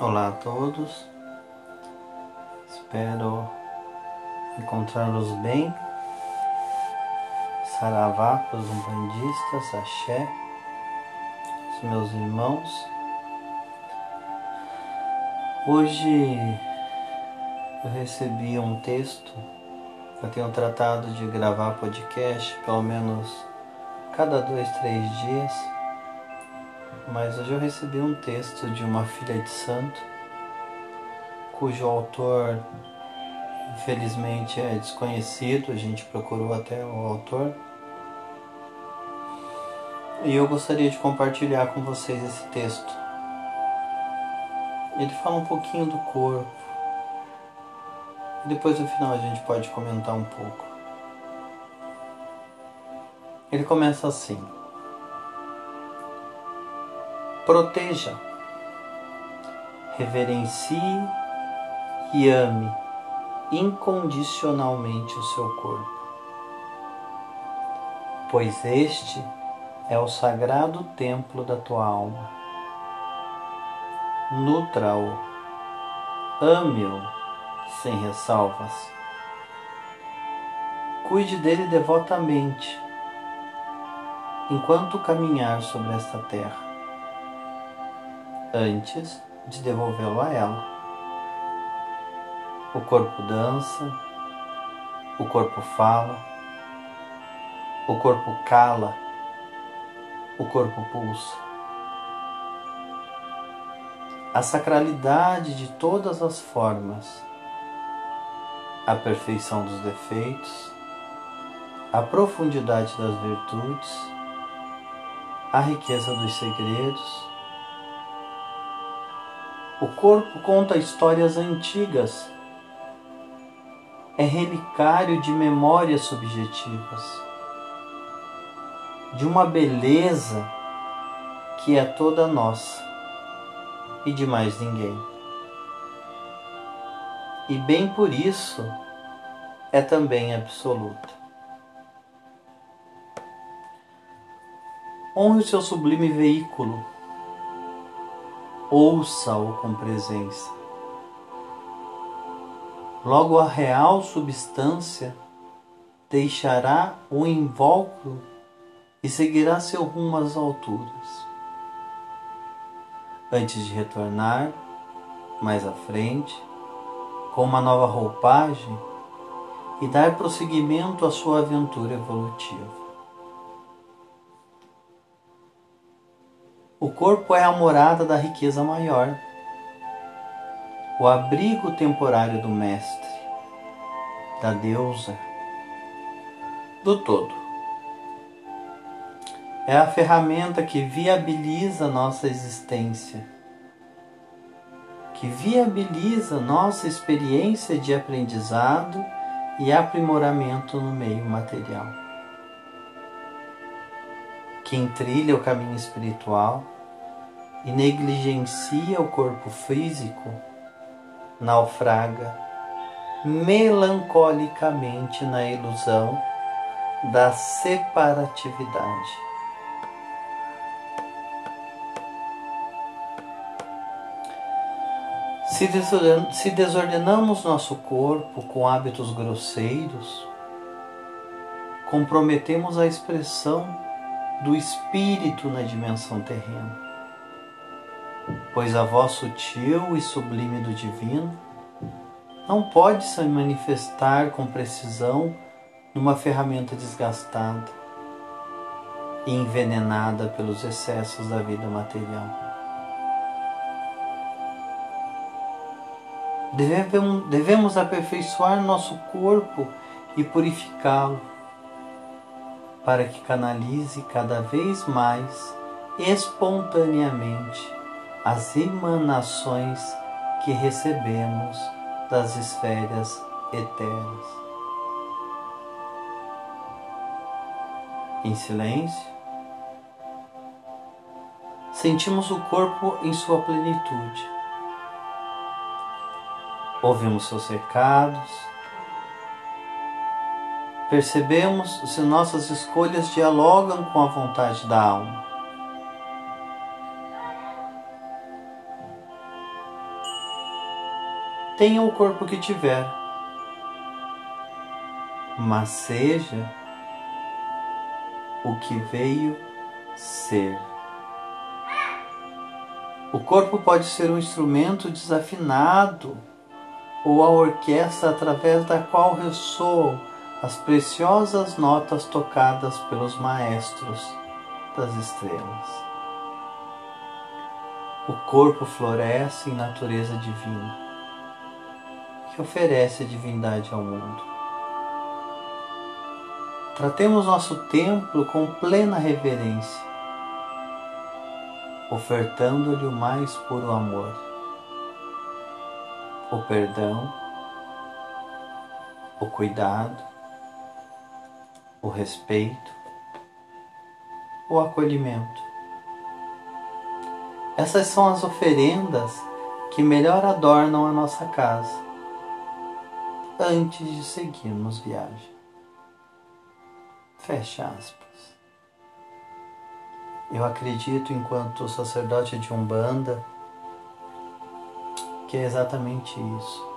Olá a todos, espero encontrá-los bem. Saravá para os umbandistas, axé, os meus irmãos. Hoje eu recebi um texto, eu tenho tratado de gravar podcast pelo menos cada dois, três dias mas hoje eu recebi um texto de uma filha de santo, cujo autor infelizmente é desconhecido, a gente procurou até o autor. E eu gostaria de compartilhar com vocês esse texto. Ele fala um pouquinho do corpo. Depois no final a gente pode comentar um pouco. Ele começa assim. Proteja, reverencie e ame incondicionalmente o seu corpo, pois este é o sagrado templo da tua alma. Nutra-o, ame-o sem ressalvas. Cuide dele devotamente enquanto caminhar sobre esta terra antes de devolvê-lo a ela. O corpo dança, o corpo fala, o corpo cala, o corpo pulsa. A sacralidade de todas as formas, a perfeição dos defeitos, a profundidade das virtudes, a riqueza dos segredos, o corpo conta histórias antigas. É relicário de memórias subjetivas, de uma beleza que é toda nossa e de mais ninguém. E bem por isso é também absoluta. Honre o seu sublime veículo ouça-o com presença. Logo a real substância deixará o invólucro e seguirá seu rumo às alturas. Antes de retornar, mais à frente, com uma nova roupagem e dar prosseguimento à sua aventura evolutiva. O corpo é a morada da riqueza maior, o abrigo temporário do Mestre, da deusa, do todo. É a ferramenta que viabiliza nossa existência, que viabiliza nossa experiência de aprendizado e aprimoramento no meio material. Quem trilha o caminho espiritual e negligencia o corpo físico, naufraga melancolicamente na ilusão da separatividade. Se desordenamos nosso corpo com hábitos grosseiros, comprometemos a expressão do espírito na dimensão terrena. Pois a voz sutil e sublime do divino não pode se manifestar com precisão numa ferramenta desgastada e envenenada pelos excessos da vida material. Devemos aperfeiçoar nosso corpo e purificá-lo para que canalize cada vez mais espontaneamente as emanações que recebemos das esferas eternas. Em silêncio, sentimos o corpo em sua plenitude. Ouvimos seus recados, Percebemos se nossas escolhas dialogam com a vontade da alma. tenha o corpo que tiver, mas seja o que veio ser. O corpo pode ser um instrumento desafinado ou a orquestra através da qual ressoam as preciosas notas tocadas pelos maestros das estrelas. O corpo floresce em natureza divina, que oferece a divindade ao mundo. Tratemos nosso templo com plena reverência, ofertando-lhe o mais puro amor, o perdão, o cuidado, o respeito, o acolhimento. Essas são as oferendas que melhor adornam a nossa casa antes de seguirmos viagem. Fecha aspas. Eu acredito, enquanto sacerdote de Umbanda, que é exatamente isso.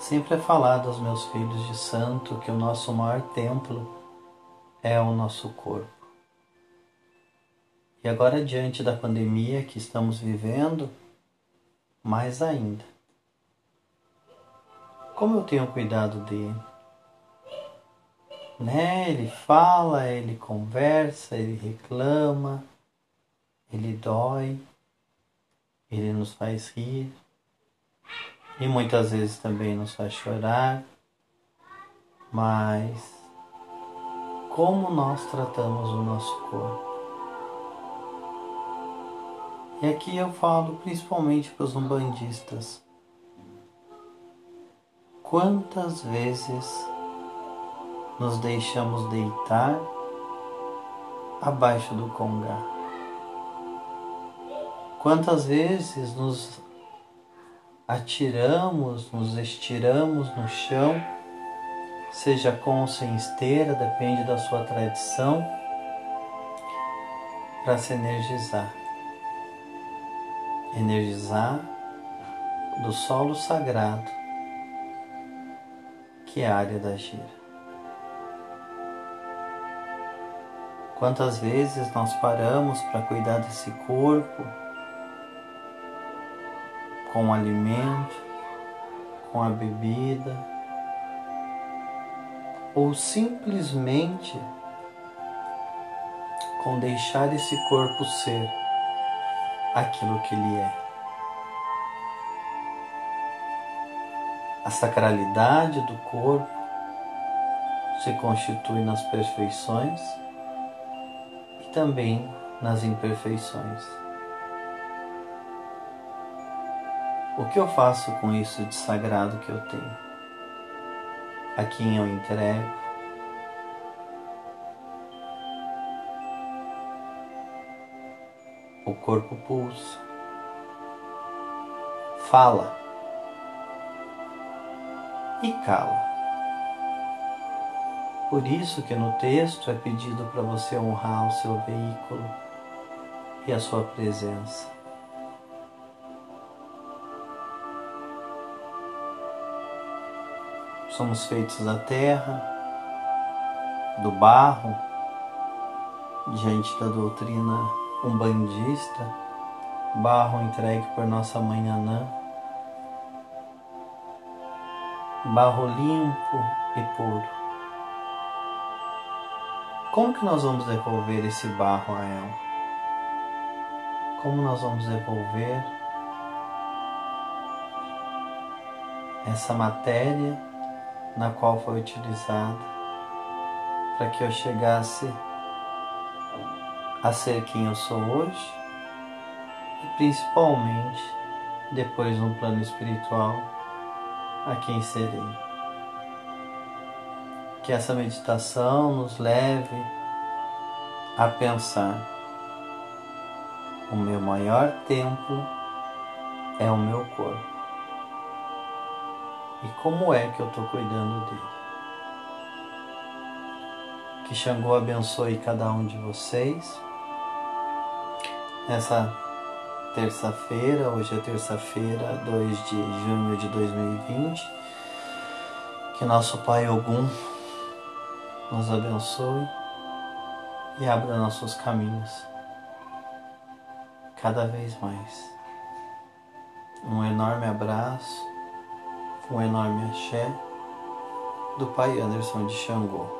Sempre é falado aos meus filhos de santo que o nosso maior templo é o nosso corpo. E agora, diante da pandemia que estamos vivendo, mais ainda. Como eu tenho cuidado dele? Né? Ele fala, ele conversa, ele reclama, ele dói, ele nos faz rir e muitas vezes também nos faz chorar, mas como nós tratamos o nosso corpo. E aqui eu falo principalmente para os umbandistas. Quantas vezes nos deixamos deitar abaixo do congá? Quantas vezes nos atiramos, nos estiramos no chão, seja com ou sem esteira, depende da sua tradição, para se energizar. Energizar do solo sagrado, que é a área da gira. Quantas vezes nós paramos para cuidar desse corpo, com o alimento, com a bebida, ou simplesmente com deixar esse corpo ser aquilo que ele é. A sacralidade do corpo se constitui nas perfeições e também nas imperfeições. O que eu faço com isso de sagrado que eu tenho? A quem eu entrego? O corpo pulsa, fala e cala. Por isso que no texto é pedido para você honrar o seu veículo e a sua presença. Somos feitos da terra, do barro, diante da doutrina umbandista, barro entregue por nossa mãe Anã, barro limpo e puro. Como que nós vamos devolver esse barro a ela? Como nós vamos devolver essa matéria na qual foi utilizada para que eu chegasse a ser quem eu sou hoje e principalmente depois no plano espiritual a quem serei. Que essa meditação nos leve a pensar: o meu maior templo é o meu corpo e como é que eu estou cuidando dele. Que Xangô abençoe cada um de vocês nessa terça-feira, hoje é terça-feira, 2 de junho de 2020. Que nosso Pai Ogum nos abençoe e abra nossos caminhos cada vez mais. Um enorme abraço, um enorme axé do Pai Anderson de Xangô.